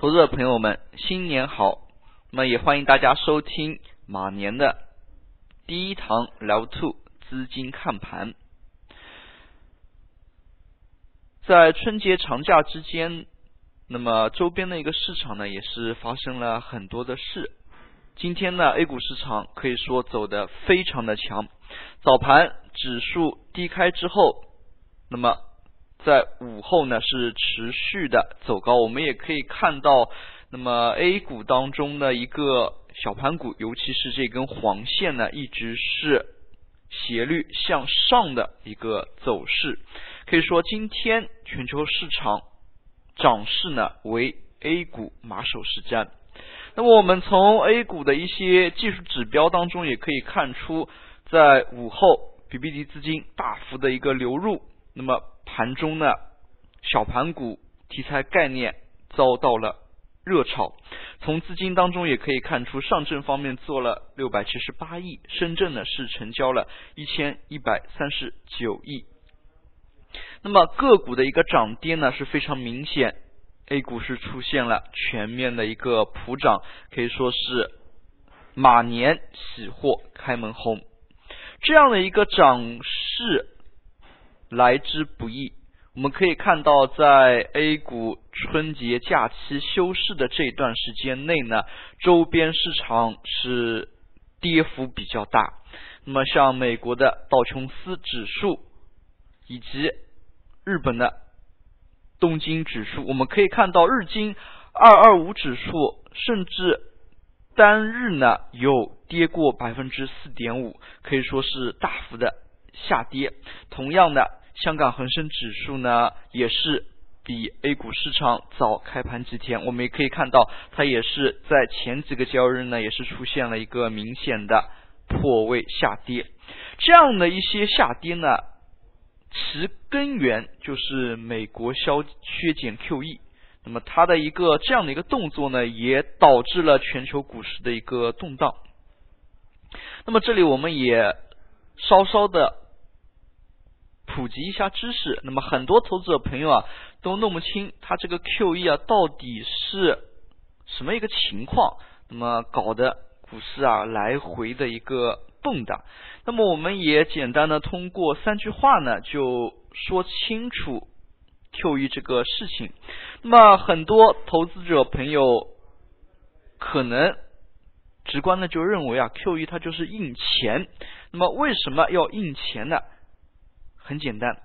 投资者朋友们，新年好！那么也欢迎大家收听马年的第一堂 Level Two 资金看盘。在春节长假之间，那么周边的一个市场呢，也是发生了很多的事。今天呢，A 股市场可以说走得非常的强，早盘指数低开之后，那么在午后呢是持续的走高。我们也可以看到，那么 A 股当中的一个小盘股，尤其是这根黄线呢，一直是斜率向上的一个走势。可以说，今天全球市场涨势呢为 A 股马首是瞻。那么我们从 A 股的一些技术指标当中也可以看出，在午后 BBD 资金大幅的一个流入，那么盘中呢小盘股题材概念遭到了热炒。从资金当中也可以看出，上证方面做了六百七十八亿，深圳呢是成交了一千一百三十九亿。那么个股的一个涨跌呢是非常明显。A 股是出现了全面的一个普涨，可以说是马年喜货开门红，这样的一个涨势来之不易。我们可以看到，在 A 股春节假期休市的这段时间内呢，周边市场是跌幅比较大。那么像美国的道琼斯指数以及日本的。东京指数，我们可以看到日经二二五指数，甚至单日呢有跌过百分之四点五，可以说是大幅的下跌。同样的，香港恒生指数呢也是比 A 股市场早开盘几天，我们也可以看到它也是在前几个交易日呢也是出现了一个明显的破位下跌。这样的一些下跌呢。其根源就是美国削削减 QE，那么它的一个这样的一个动作呢，也导致了全球股市的一个动荡。那么这里我们也稍稍的普及一下知识。那么很多投资者朋友啊，都弄不清它这个 QE 啊到底是什么一个情况，那么搞的股市啊来回的一个。蹦跶。那么我们也简单的通过三句话呢，就说清楚 QE 这个事情。那么很多投资者朋友可能直观的就认为啊，QE 它就是印钱。那么为什么要印钱呢？很简单。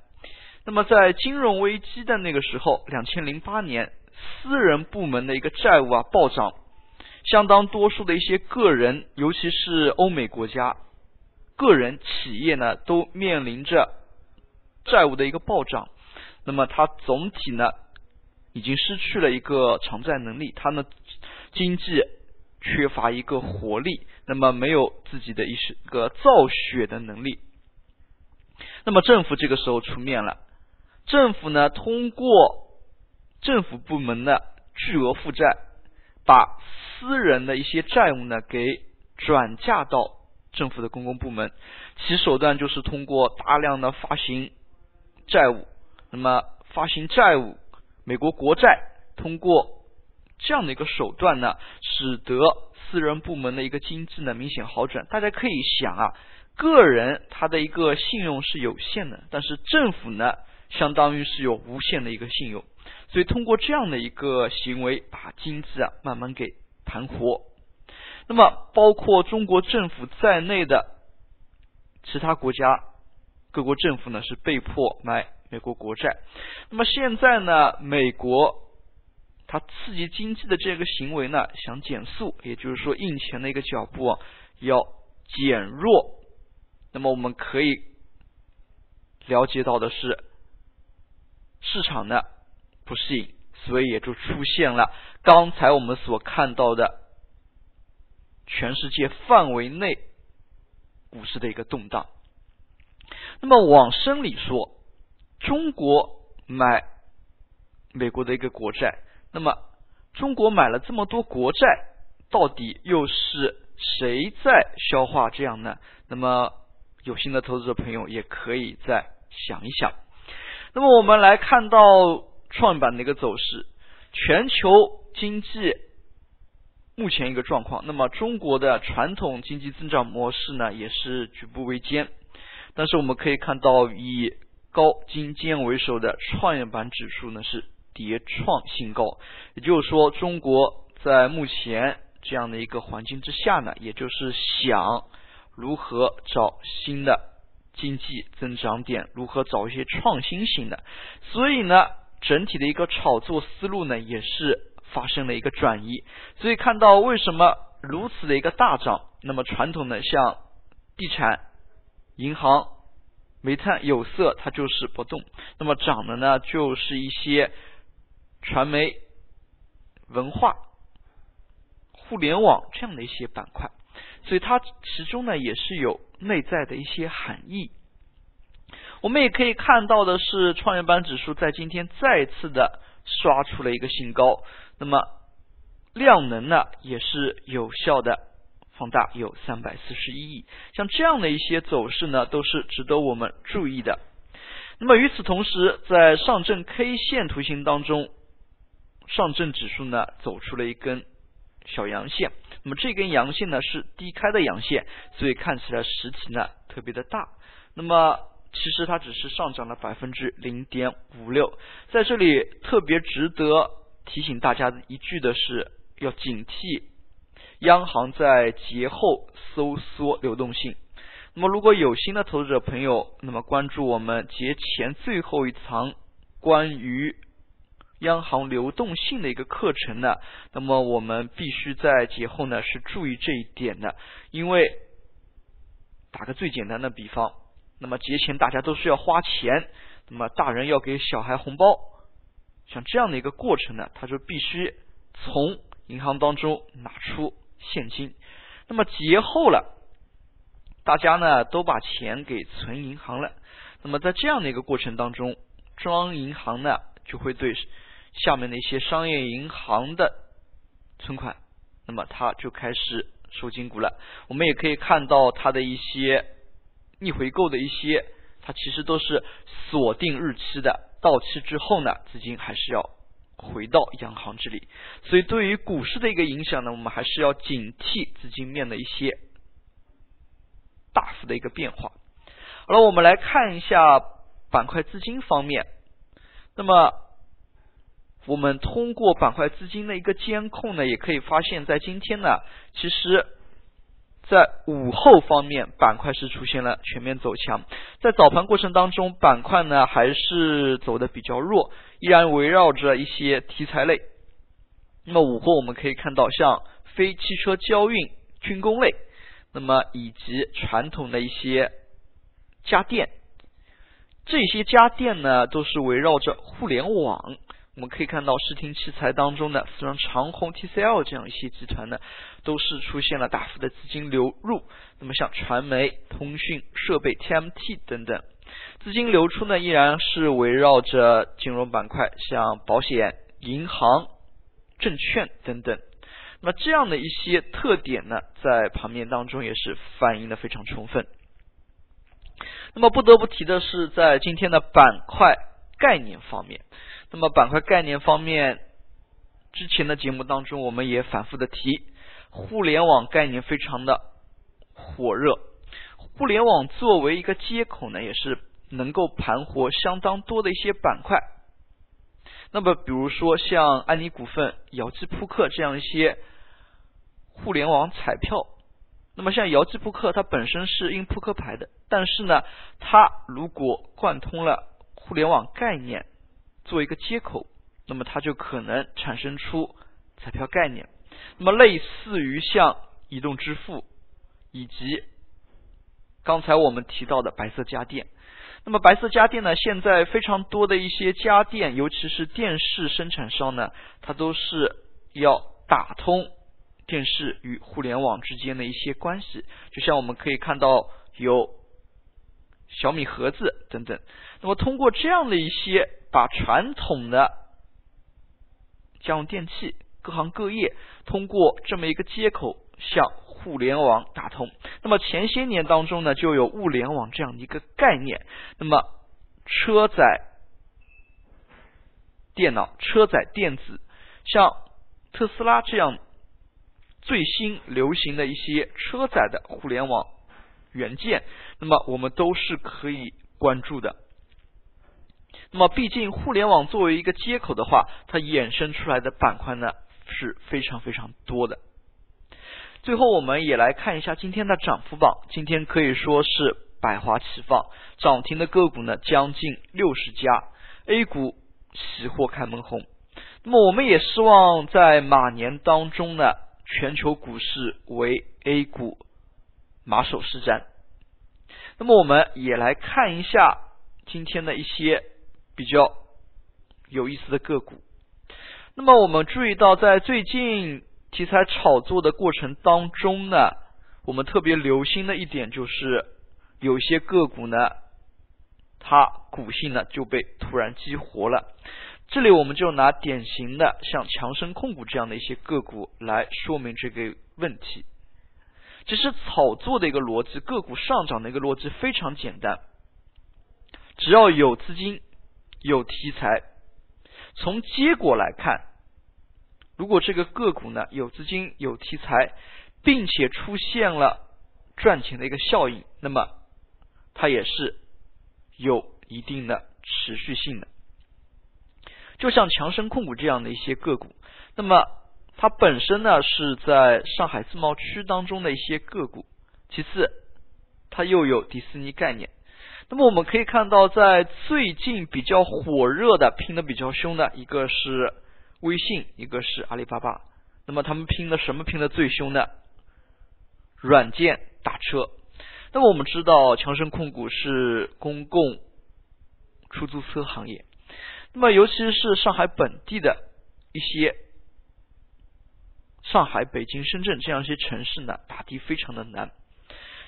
那么在金融危机的那个时候，两千零八年，私人部门的一个债务啊暴涨，相当多数的一些个人，尤其是欧美国家。个人、企业呢都面临着债务的一个暴涨，那么它总体呢已经失去了一个偿债能力，它呢经济缺乏一个活力，那么没有自己的一些个造血的能力。那么政府这个时候出面了，政府呢通过政府部门的巨额负债，把私人的一些债务呢给转嫁到。政府的公共部门，其手段就是通过大量的发行债务，那么发行债务，美国国债，通过这样的一个手段呢，使得私人部门的一个经济呢明显好转。大家可以想啊，个人他的一个信用是有限的，但是政府呢，相当于是有无限的一个信用，所以通过这样的一个行为，把经济啊慢慢给盘活。那么，包括中国政府在内的其他国家各国政府呢，是被迫买美国国债。那么现在呢，美国它刺激经济的这个行为呢，想减速，也就是说印钱的一个脚步啊要减弱。那么我们可以了解到的是，市场呢不适应，所以也就出现了刚才我们所看到的。全世界范围内股市的一个动荡。那么往深里说，中国买美国的一个国债，那么中国买了这么多国债，到底又是谁在消化这样呢？那么有心的投资者朋友也可以再想一想。那么我们来看到创业板的一个走势，全球经济目前一个状况，那么中国的传统经济增长模式呢，也是举步维艰。但是我们可以看到，以高精尖为首的创业板指数呢是迭创新高，也就是说，中国在目前这样的一个环境之下呢，也就是想如何找新的经济增长点，如何找一些创新型的，所以呢，整体的一个炒作思路呢也是发生了一个转移。所以看到为什么如此的一个大涨，那么传统的像地产。银行、煤炭、有色，它就是不动。那么涨的呢，就是一些传媒、文化、互联网这样的一些板块。所以它其中呢，也是有内在的一些含义。我们也可以看到的是，创业板指数在今天再次的刷出了一个新高。那么量能呢，也是有效的。放大有三百四十一亿，像这样的一些走势呢，都是值得我们注意的。那么与此同时，在上证 K 线图形当中，上证指数呢走出了一根小阳线。那么这根阳线呢是低开的阳线，所以看起来实体呢特别的大。那么其实它只是上涨了百分之零点五六。在这里特别值得提醒大家的一句的是，要警惕。央行在节后收缩流动性。那么，如果有新的投资者朋友，那么关注我们节前最后一堂关于央行流动性的一个课程呢，那么我们必须在节后呢是注意这一点的。因为打个最简单的比方，那么节前大家都是要花钱，那么大人要给小孩红包，像这样的一个过程呢，他就必须从银行当中拿出。现金，那么节后了，大家呢都把钱给存银行了。那么在这样的一个过程当中，中央银行呢就会对下面的一些商业银行的存款，那么它就开始收金股了。我们也可以看到它的一些逆回购的一些，它其实都是锁定日期的，到期之后呢，资金还是要。回到央行这里，所以对于股市的一个影响呢，我们还是要警惕资金面的一些大幅的一个变化。好了，我们来看一下板块资金方面。那么，我们通过板块资金的一个监控呢，也可以发现，在今天呢，其实。在午后方面，板块是出现了全面走强。在早盘过程当中，板块呢还是走的比较弱，依然围绕着一些题材类。那么午后我们可以看到，像非汽车交运、军工类，那么以及传统的一些家电，这些家电呢都是围绕着互联网。我们可以看到，视听器材当中的像长虹、TCL 这样一些集团呢，都是出现了大幅的资金流入。那么像传媒、通讯设备、TMT 等等，资金流出呢，依然是围绕着金融板块，像保险、银行、证券等等。那么这样的一些特点呢，在盘面当中也是反映的非常充分。那么不得不提的是，在今天的板块概念方面。那么板块概念方面，之前的节目当中我们也反复的提，互联网概念非常的火热。互联网作为一个接口呢，也是能够盘活相当多的一些板块。那么比如说像安妮股份、姚记扑克这样一些互联网彩票。那么像姚记扑克，它本身是印扑克牌的，但是呢，它如果贯通了互联网概念。做一个接口，那么它就可能产生出彩票概念。那么类似于像移动支付以及刚才我们提到的白色家电。那么白色家电呢，现在非常多的一些家电，尤其是电视生产商呢，它都是要打通电视与互联网之间的一些关系。就像我们可以看到有小米盒子等等。那么通过这样的一些。把传统的家用电器各行各业通过这么一个接口向互联网打通。那么前些年当中呢，就有物联网这样的一个概念。那么车载电脑、车载电子，像特斯拉这样最新流行的一些车载的互联网元件，那么我们都是可以关注的。那么，毕竟互联网作为一个接口的话，它衍生出来的板块呢是非常非常多的。最后，我们也来看一下今天的涨幅榜，今天可以说是百花齐放，涨停的个股呢将近六十家，A 股喜获开门红。那么，我们也希望在马年当中呢，全球股市为 A 股马首是瞻。那么，我们也来看一下今天的一些。比较有意思的个股。那么我们注意到，在最近题材炒作的过程当中呢，我们特别留心的一点就是，有些个股呢，它股性呢就被突然激活了。这里我们就拿典型的像强生控股这样的一些个股来说明这个问题。其实炒作的一个逻辑，个股上涨的一个逻辑非常简单，只要有资金。有题材，从结果来看，如果这个个股呢有资金有题材，并且出现了赚钱的一个效应，那么它也是有一定的持续性的。就像强生控股这样的一些个股，那么它本身呢是在上海自贸区当中的一些个股，其次它又有迪士尼概念。那么我们可以看到，在最近比较火热的、拼的比较凶的，一个是微信，一个是阿里巴巴。那么他们拼的什么拼的最凶呢？软件打车。那么我们知道，强生控股是公共出租车行业。那么尤其是上海本地的一些上海、北京、深圳这样一些城市呢，打的非常的难。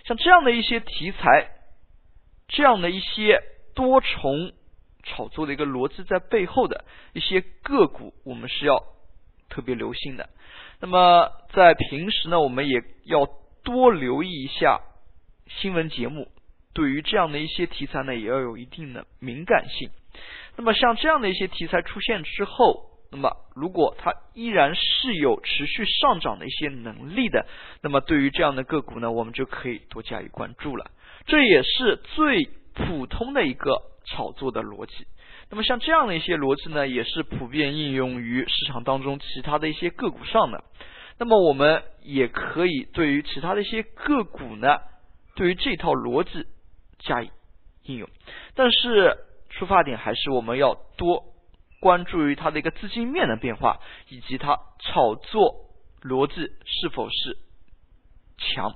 像这样的一些题材。这样的一些多重炒作的一个逻辑在背后的一些个股，我们是要特别留心的。那么在平时呢，我们也要多留意一下新闻节目，对于这样的一些题材呢，也要有一定的敏感性。那么像这样的一些题材出现之后，那么如果它依然是有持续上涨的一些能力的，那么对于这样的个股呢，我们就可以多加以关注了。这也是最普通的一个炒作的逻辑。那么像这样的一些逻辑呢，也是普遍应用于市场当中其他的一些个股上的。那么我们也可以对于其他的一些个股呢，对于这套逻辑加以应用。但是出发点还是我们要多关注于它的一个资金面的变化，以及它炒作逻辑是否是强。